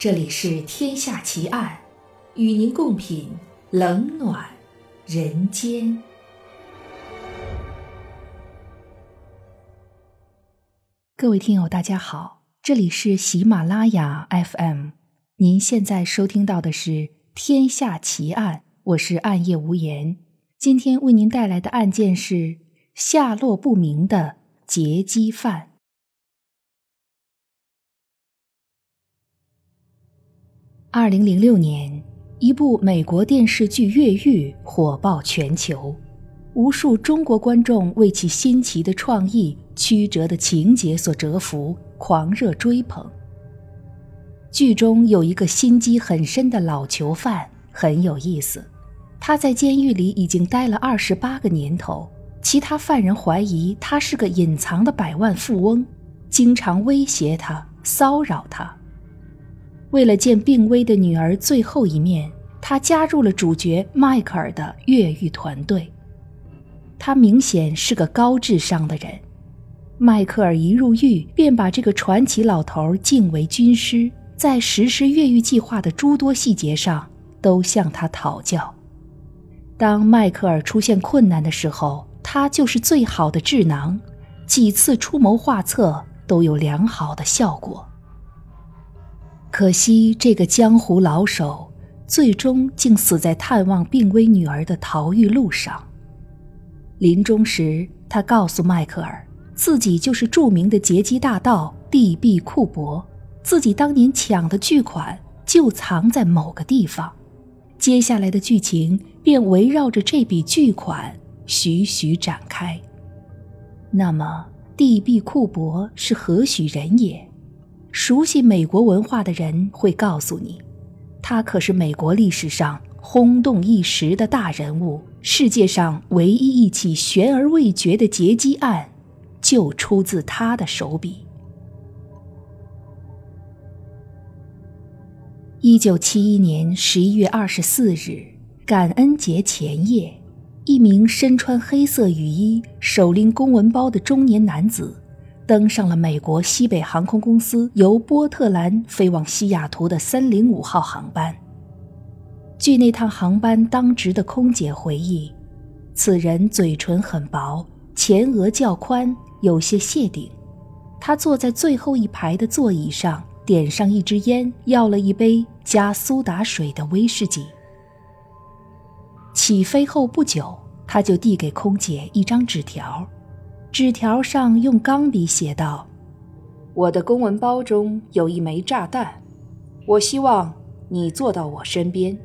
这里是《天下奇案》，与您共品冷暖人间。各位听友，大家好，这里是喜马拉雅 FM，您现在收听到的是《天下奇案》，我是暗夜无言。今天为您带来的案件是下落不明的劫机犯。二零零六年，一部美国电视剧《越狱》火爆全球，无数中国观众为其新奇的创意、曲折的情节所折服，狂热追捧。剧中有一个心机很深的老囚犯，很有意思。他在监狱里已经待了二十八个年头，其他犯人怀疑他是个隐藏的百万富翁，经常威胁他、骚扰他。为了见病危的女儿最后一面，他加入了主角迈克尔的越狱团队。他明显是个高智商的人。迈克尔一入狱，便把这个传奇老头敬为军师，在实施越狱计划的诸多细节上都向他讨教。当迈克尔出现困难的时候，他就是最好的智囊，几次出谋划策都有良好的效果。可惜，这个江湖老手最终竟死在探望病危女儿的逃狱路上。临终时，他告诉迈克尔，自己就是著名的劫机大盗蒂毕库伯，自己当年抢的巨款就藏在某个地方。接下来的剧情便围绕着这笔巨款徐徐展开。那么，蒂毕库伯是何许人也？熟悉美国文化的人会告诉你，他可是美国历史上轰动一时的大人物。世界上唯一一起悬而未决的劫机案，就出自他的手笔。一九七一年十一月二十四日，感恩节前夜，一名身穿黑色雨衣、手拎公文包的中年男子。登上了美国西北航空公司由波特兰飞往西雅图的三零五号航班。据那趟航班当值的空姐回忆，此人嘴唇很薄，前额较宽，有些谢顶。他坐在最后一排的座椅上，点上一支烟，要了一杯加苏打水的威士忌。起飞后不久，他就递给空姐一张纸条。纸条上用钢笔写道：“我的公文包中有一枚炸弹，我希望你坐到我身边。”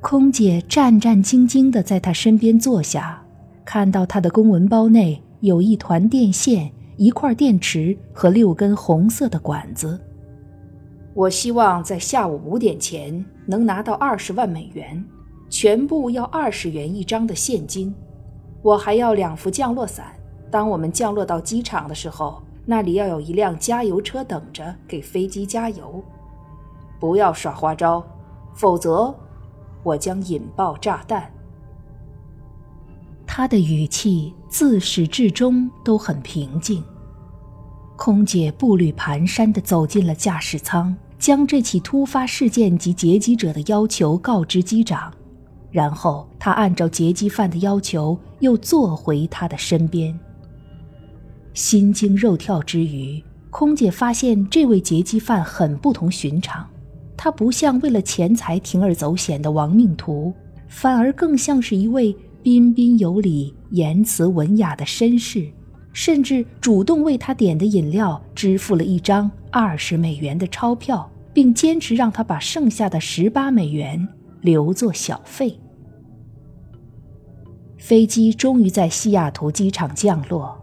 空姐战战兢兢地在他身边坐下，看到他的公文包内有一团电线、一块电池和六根红色的管子。我希望在下午五点前能拿到二十万美元，全部要二十元一张的现金。我还要两副降落伞。当我们降落到机场的时候，那里要有一辆加油车等着给飞机加油。不要耍花招，否则我将引爆炸弹。他的语气自始至终都很平静。空姐步履蹒跚地走进了驾驶舱，将这起突发事件及劫机者的要求告知机长。然后他按照劫机犯的要求，又坐回他的身边。心惊肉跳之余，空姐发现这位劫机犯很不同寻常。他不像为了钱财铤而走险的亡命徒，反而更像是一位彬彬有礼、言辞文雅的绅士，甚至主动为他点的饮料支付了一张二十美元的钞票，并坚持让他把剩下的十八美元留作小费。飞机终于在西雅图机场降落。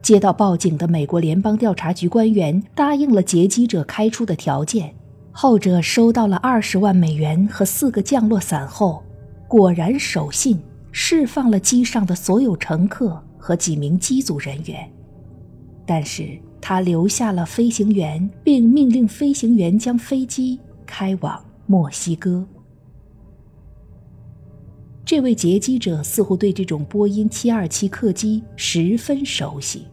接到报警的美国联邦调查局官员答应了劫机者开出的条件。后者收到了二十万美元和四个降落伞后，果然守信，释放了机上的所有乘客和几名机组人员。但是他留下了飞行员，并命令飞行员将飞机开往墨西哥。这位劫机者似乎对这种波音727客机十分熟悉，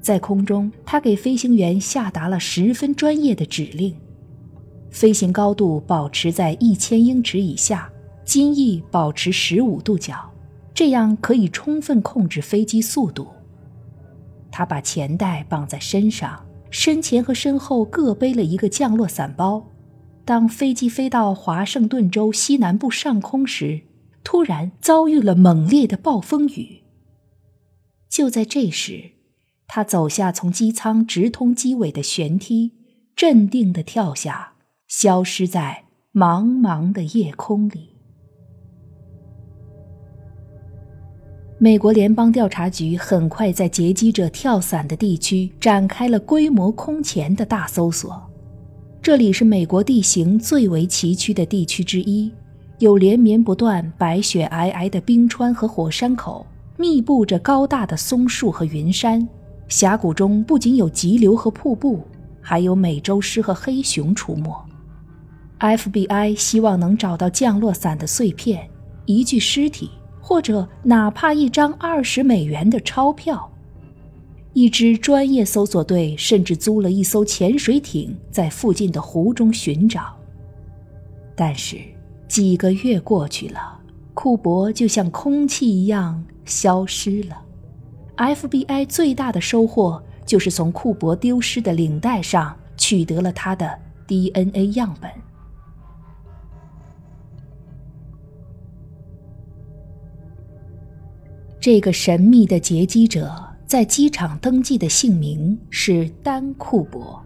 在空中，他给飞行员下达了十分专业的指令，飞行高度保持在一千英尺以下，襟翼保持十五度角，这样可以充分控制飞机速度。他把钱袋绑在身上，身前和身后各背了一个降落伞包。当飞机飞到华盛顿州西南部上空时，突然遭遇了猛烈的暴风雨。就在这时，他走下从机舱直通机尾的舷梯，镇定地跳下，消失在茫茫的夜空里。美国联邦调查局很快在劫机者跳伞的地区展开了规模空前的大搜索。这里是美国地形最为崎岖的地区之一，有连绵不断、白雪皑皑的冰川和火山口，密布着高大的松树和云山。峡谷中不仅有急流和瀑布，还有美洲狮和黑熊出没。FBI 希望能找到降落伞的碎片、一具尸体。或者哪怕一张二十美元的钞票，一支专业搜索队甚至租了一艘潜水艇，在附近的湖中寻找。但是几个月过去了，库珀就像空气一样消失了。FBI 最大的收获就是从库珀丢失的领带上取得了他的 DNA 样本。这个神秘的劫机者在机场登记的姓名是丹库珀。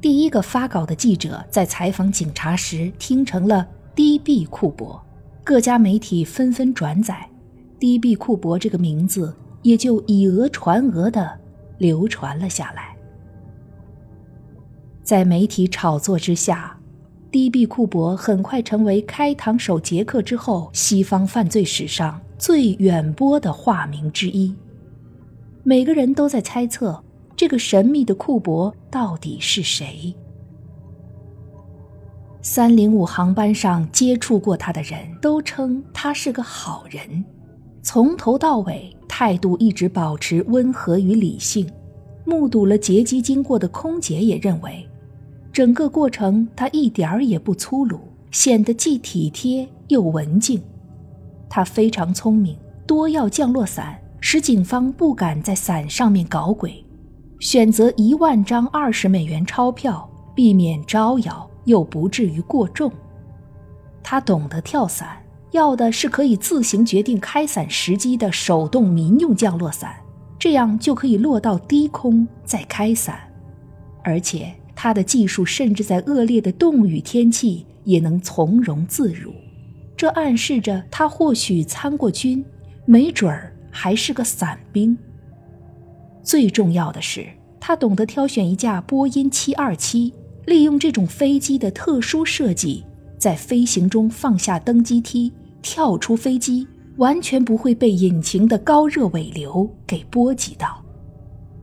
第一个发稿的记者在采访警察时听成了 D.B. 库珀，各家媒体纷纷转载，D.B. 库珀这个名字也就以讹传讹的流传了下来。在媒体炒作之下，D.B. 库珀很快成为开膛手杰克之后西方犯罪史上。最远播的化名之一，每个人都在猜测这个神秘的库珀到底是谁。三零五航班上接触过他的人都称他是个好人，从头到尾态度一直保持温和与理性。目睹了劫机经过的空姐也认为，整个过程他一点儿也不粗鲁，显得既体贴又文静。他非常聪明，多要降落伞，使警方不敢在伞上面搞鬼。选择一万张二十美元钞票，避免招摇又不至于过重。他懂得跳伞，要的是可以自行决定开伞时机的手动民用降落伞，这样就可以落到低空再开伞。而且他的技术甚至在恶劣的冻雨天气也能从容自如。这暗示着他或许参过军，没准儿还是个伞兵。最重要的是，他懂得挑选一架波音727，利用这种飞机的特殊设计，在飞行中放下登机梯，跳出飞机，完全不会被引擎的高热尾流给波及到。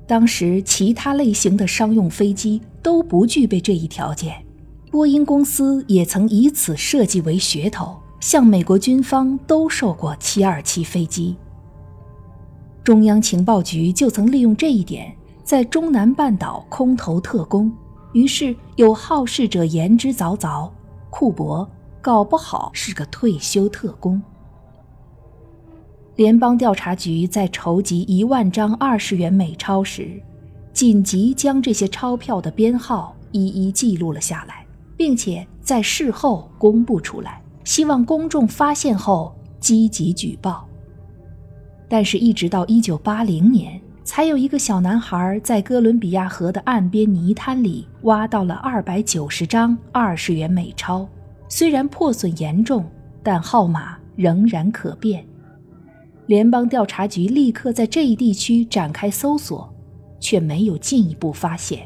当时其他类型的商用飞机都不具备这一条件，波音公司也曾以此设计为噱头。向美国军方兜售过727飞机。中央情报局就曾利用这一点，在中南半岛空投特工。于是有好事者言之凿凿：库珀搞不好是个退休特工。联邦调查局在筹集一万张二十元美钞时，紧急将这些钞票的编号一一记录了下来，并且在事后公布出来。希望公众发现后积极举报。但是，一直到一九八零年，才有一个小男孩在哥伦比亚河的岸边泥滩里挖到了二百九十张二十元美钞。虽然破损严重，但号码仍然可辨。联邦调查局立刻在这一地区展开搜索，却没有进一步发现。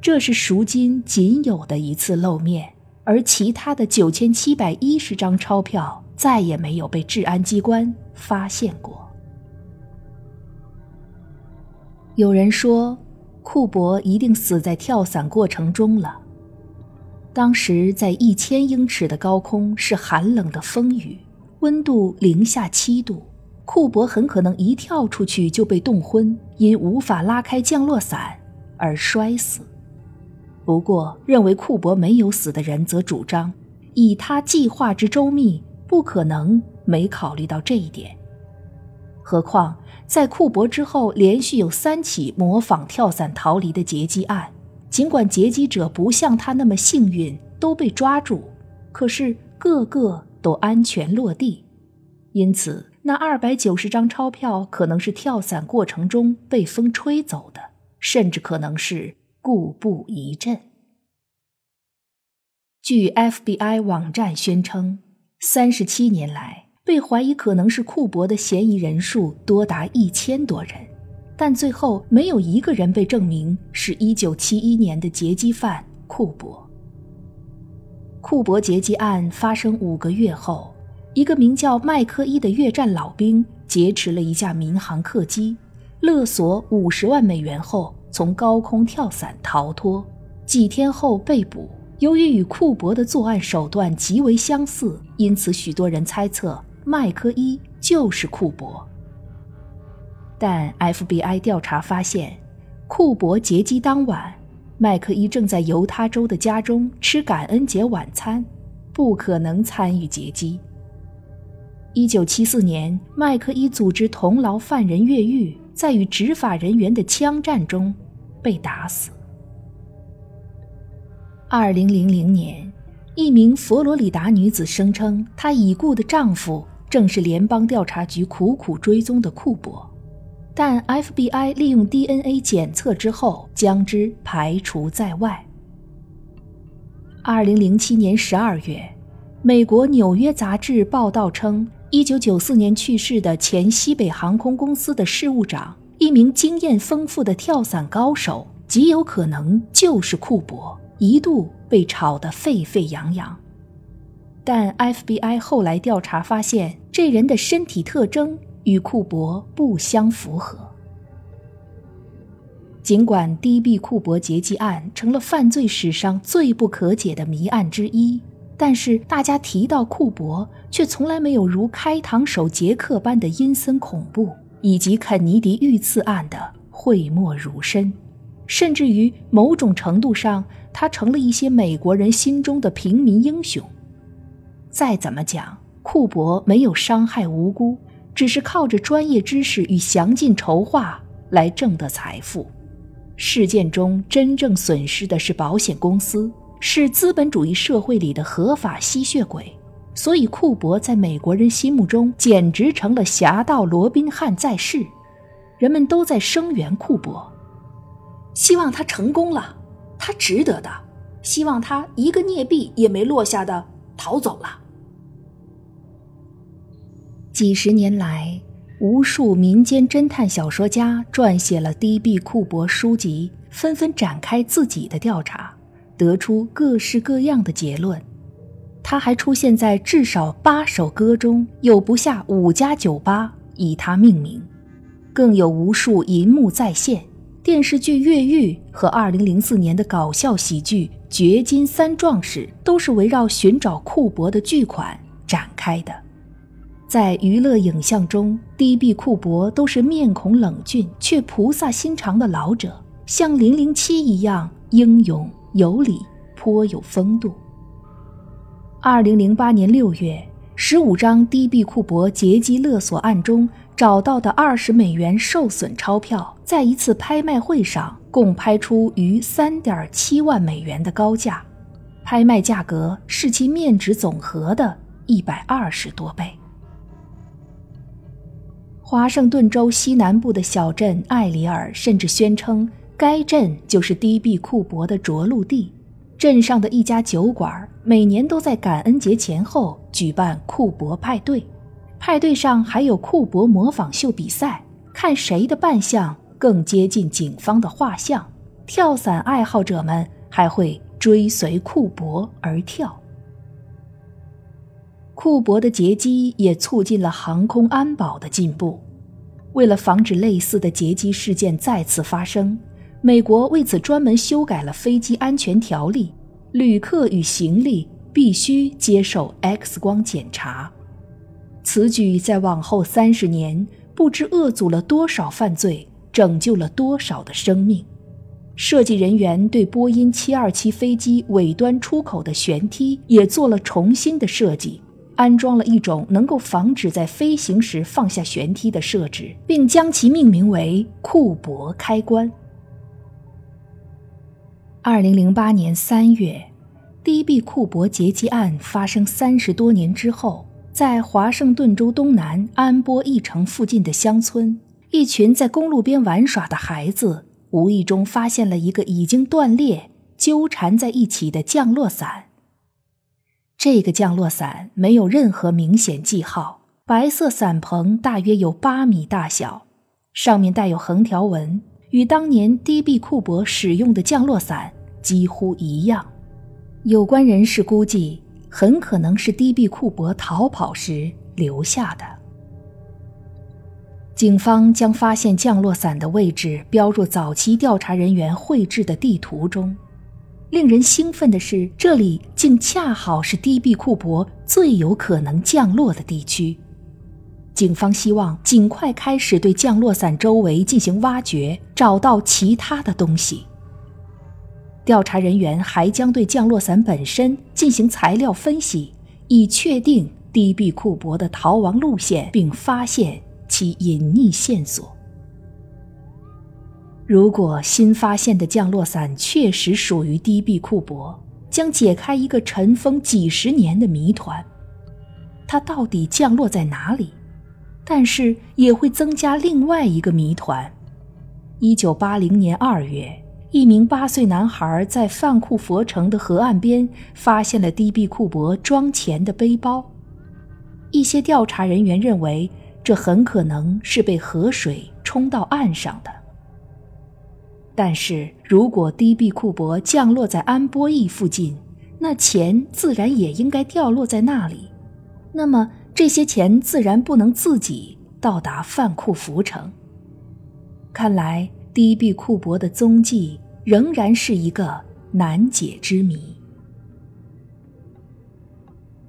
这是赎金仅有的一次露面。而其他的九千七百一十张钞票再也没有被治安机关发现过。有人说，库珀一定死在跳伞过程中了。当时在一千英尺的高空是寒冷的风雨，温度零下七度，库珀很可能一跳出去就被冻昏，因无法拉开降落伞而摔死。不过，认为库珀没有死的人则主张，以他计划之周密，不可能没考虑到这一点。何况，在库珀之后，连续有三起模仿跳伞逃离的劫机案，尽管劫机者不像他那么幸运都被抓住，可是个个都安全落地。因此，那二百九十张钞票可能是跳伞过程中被风吹走的，甚至可能是。故布疑阵。据 FBI 网站宣称，三十七年来，被怀疑可能是库珀的嫌疑人数多达一千多人，但最后没有一个人被证明是一九七一年的劫机犯库珀。库珀劫机案发生五个月后，一个名叫麦克伊的越战老兵劫持了一架民航客机，勒索五十万美元后。从高空跳伞逃脱，几天后被捕。由于与库珀的作案手段极为相似，因此许多人猜测麦克伊就是库珀。但 FBI 调查发现，库珀劫机当晚，麦克伊正在犹他州的家中吃感恩节晚餐，不可能参与劫机。1974年，麦克伊组织同牢犯人越狱。在与执法人员的枪战中被打死。二零零零年，一名佛罗里达女子声称，她已故的丈夫正是联邦调查局苦苦追踪的库珀，但 FBI 利用 DNA 检测之后将之排除在外。二零零七年十二月，美国《纽约杂志》报道称。一九九四年去世的前西北航空公司的事务长，一名经验丰富的跳伞高手，极有可能就是库珀，一度被炒得沸沸扬扬。但 FBI 后来调查发现，这人的身体特征与库珀不相符合。尽管 D.B. 库珀劫机案成了犯罪史上最不可解的谜案之一。但是大家提到库珀，却从来没有如开膛手杰克般的阴森恐怖，以及肯尼迪遇刺案的讳莫如深，甚至于某种程度上，他成了一些美国人心中的平民英雄。再怎么讲，库珀没有伤害无辜，只是靠着专业知识与详尽筹划来挣得财富。事件中真正损失的是保险公司。是资本主义社会里的合法吸血鬼，所以库珀在美国人心目中简直成了侠盗罗宾汉在世。人们都在声援库珀，希望他成功了，他值得的，希望他一个镍币也没落下的逃走了。几十年来，无数民间侦探小说家撰写了 D.B. 库珀书籍，纷纷展开自己的调查。得出各式各样的结论，他还出现在至少八首歌中，有不下五家酒吧以他命名，更有无数银幕再现。电视剧《越狱》和2004年的搞笑喜剧《掘金三壮士》都是围绕寻找库珀的巨款展开的。在娱乐影像中，D.B. 库珀都是面孔冷峻却菩萨心肠的老者，像007一样英勇。有礼，颇有风度。二零零八年六月，十五张 D.B. 库珀劫机勒索案中找到的二十美元受损钞票，在一次拍卖会上共拍出逾三点七万美元的高价，拍卖价格是其面值总和的一百二十多倍。华盛顿州西南部的小镇艾里尔甚至宣称。该镇就是 D.B. 库珀的着陆地。镇上的一家酒馆每年都在感恩节前后举办库珀派对，派对上还有库珀模仿秀比赛，看谁的扮相更接近警方的画像。跳伞爱好者们还会追随库珀而跳。库珀的劫机也促进了航空安保的进步。为了防止类似的劫机事件再次发生。美国为此专门修改了飞机安全条例，旅客与行李必须接受 X 光检查。此举在往后三十年不知遏阻了多少犯罪，拯救了多少的生命。设计人员对波音727飞机尾端出口的舷梯也做了重新的设计，安装了一种能够防止在飞行时放下舷梯的设置，并将其命名为“库珀开关”。二零零八年三月，DB 库珀劫机案发生三十多年之后，在华盛顿州东南安波一城附近的乡村，一群在公路边玩耍的孩子无意中发现了一个已经断裂、纠缠在一起的降落伞。这个降落伞没有任何明显记号，白色伞棚大约有八米大小，上面带有横条纹。与当年 DB 库珀使用的降落伞几乎一样，有关人士估计，很可能是 DB 库珀逃跑时留下的。警方将发现降落伞的位置标入早期调查人员绘制的地图中。令人兴奋的是，这里竟恰好是 DB 库珀最有可能降落的地区。警方希望尽快开始对降落伞周围进行挖掘，找到其他的东西。调查人员还将对降落伞本身进行材料分析，以确定 DB 库珀的逃亡路线，并发现其隐匿线索。如果新发现的降落伞确实属于 DB 库珀，将解开一个尘封几十年的谜团：它到底降落在哪里？但是也会增加另外一个谜团。一九八零年二月，一名八岁男孩在范库佛城的河岸边发现了 DB 库珀装钱的背包。一些调查人员认为，这很可能是被河水冲到岸上的。但是如果 DB 库伯降落在安波义附近，那钱自然也应该掉落在那里。那么？这些钱自然不能自己到达范库福城。看来低壁库伯的踪迹仍然是一个难解之谜。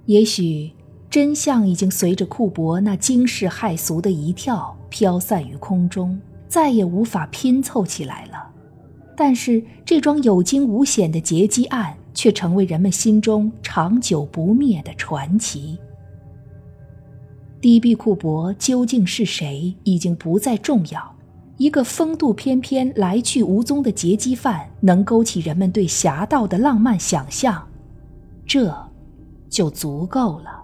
也许真相已经随着库伯那惊世骇俗的一跳飘散于空中，再也无法拼凑起来了。但是这桩有惊无险的劫机案却成为人们心中长久不灭的传奇。DB 库伯究竟是谁，已经不再重要。一个风度翩翩、来去无踪的劫机犯，能勾起人们对侠盗的浪漫想象，这就足够了。